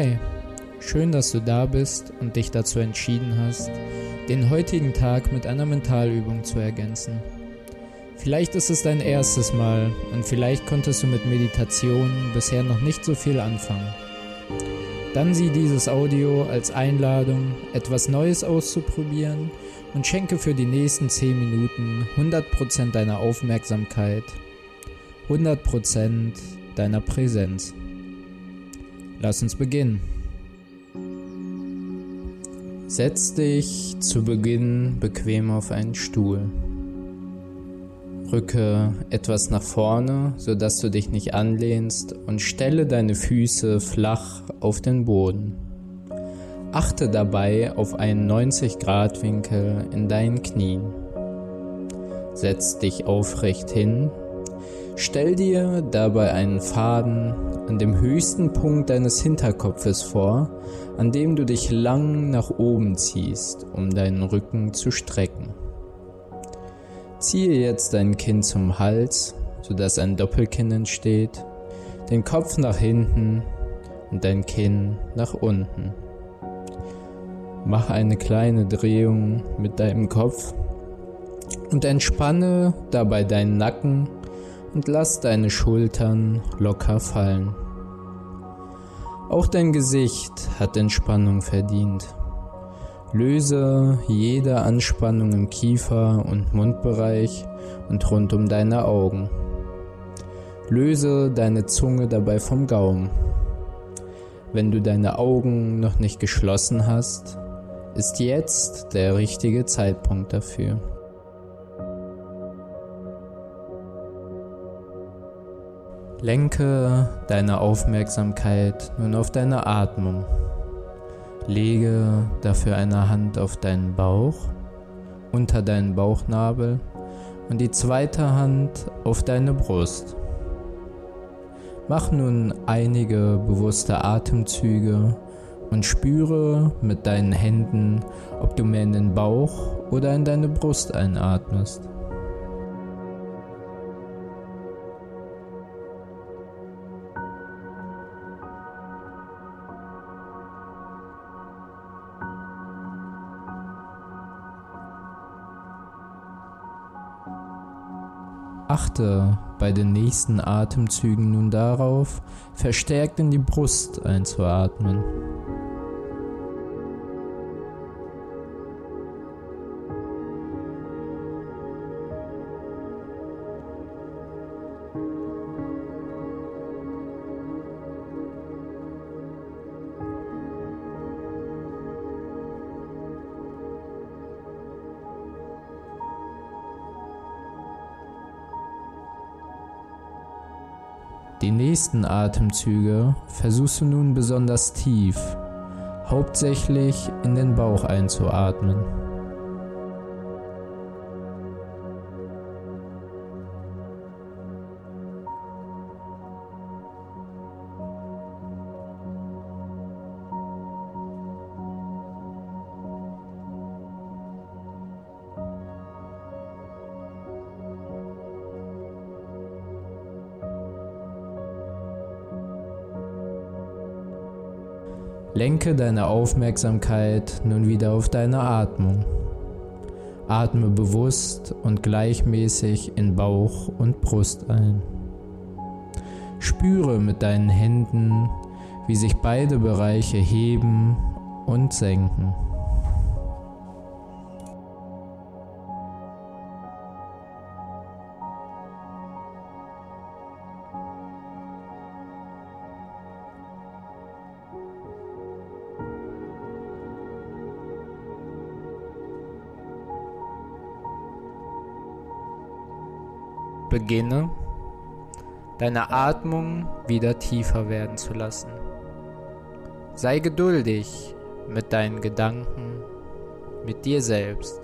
Hi, schön, dass du da bist und dich dazu entschieden hast, den heutigen Tag mit einer Mentalübung zu ergänzen. Vielleicht ist es dein erstes Mal und vielleicht konntest du mit Meditation bisher noch nicht so viel anfangen. Dann sieh dieses Audio als Einladung, etwas Neues auszuprobieren und schenke für die nächsten 10 Minuten 100% deiner Aufmerksamkeit, 100% deiner Präsenz. Lass uns beginnen. Setz dich zu Beginn bequem auf einen Stuhl. Rücke etwas nach vorne, sodass du dich nicht anlehnst und stelle deine Füße flach auf den Boden. Achte dabei auf einen 90 Grad Winkel in deinen Knien. Setz dich aufrecht hin. Stell dir dabei einen Faden an dem höchsten Punkt deines Hinterkopfes vor, an dem du dich lang nach oben ziehst, um deinen Rücken zu strecken. Ziehe jetzt dein Kinn zum Hals, sodass ein Doppelkinn entsteht, den Kopf nach hinten und dein Kinn nach unten. Mach eine kleine Drehung mit deinem Kopf und entspanne dabei deinen Nacken und lass deine Schultern locker fallen. Auch dein Gesicht hat Entspannung verdient. Löse jede Anspannung im Kiefer- und Mundbereich und rund um deine Augen. Löse deine Zunge dabei vom Gaumen. Wenn du deine Augen noch nicht geschlossen hast, ist jetzt der richtige Zeitpunkt dafür. Lenke deine Aufmerksamkeit nun auf deine Atmung. Lege dafür eine Hand auf deinen Bauch, unter deinen Bauchnabel und die zweite Hand auf deine Brust. Mach nun einige bewusste Atemzüge und spüre mit deinen Händen, ob du mehr in den Bauch oder in deine Brust einatmest. Achte bei den nächsten Atemzügen nun darauf, verstärkt in die Brust einzuatmen. Die nächsten Atemzüge versuchst du nun besonders tief, hauptsächlich in den Bauch einzuatmen. Lenke deine Aufmerksamkeit nun wieder auf deine Atmung. Atme bewusst und gleichmäßig in Bauch und Brust ein. Spüre mit deinen Händen, wie sich beide Bereiche heben und senken. Beginne deine Atmung wieder tiefer werden zu lassen. Sei geduldig mit deinen Gedanken, mit dir selbst.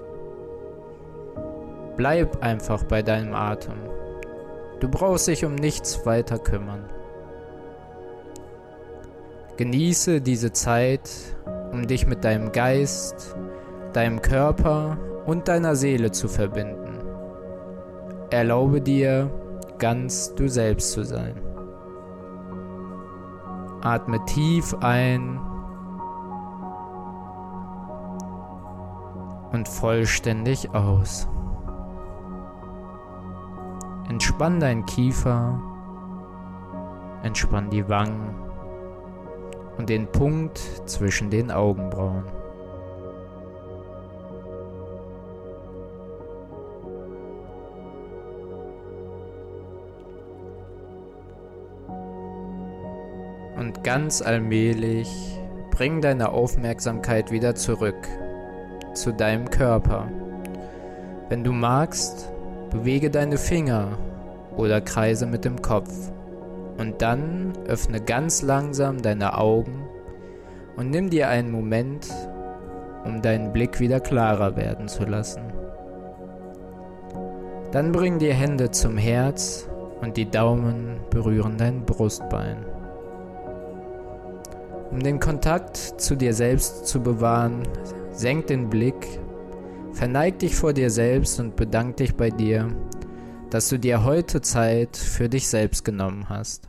Bleib einfach bei deinem Atem. Du brauchst dich um nichts weiter kümmern. Genieße diese Zeit, um dich mit deinem Geist, deinem Körper und deiner Seele zu verbinden. Erlaube dir, ganz du selbst zu sein. Atme tief ein und vollständig aus. Entspann dein Kiefer, entspann die Wangen und den Punkt zwischen den Augenbrauen. Und ganz allmählich bring deine Aufmerksamkeit wieder zurück zu deinem Körper. Wenn du magst, bewege deine Finger oder kreise mit dem Kopf. Und dann öffne ganz langsam deine Augen und nimm dir einen Moment, um deinen Blick wieder klarer werden zu lassen. Dann bring die Hände zum Herz und die Daumen berühren dein Brustbein. Um den Kontakt zu dir selbst zu bewahren, senk den Blick, verneig dich vor dir selbst und bedank dich bei dir, dass du dir heute Zeit für dich selbst genommen hast.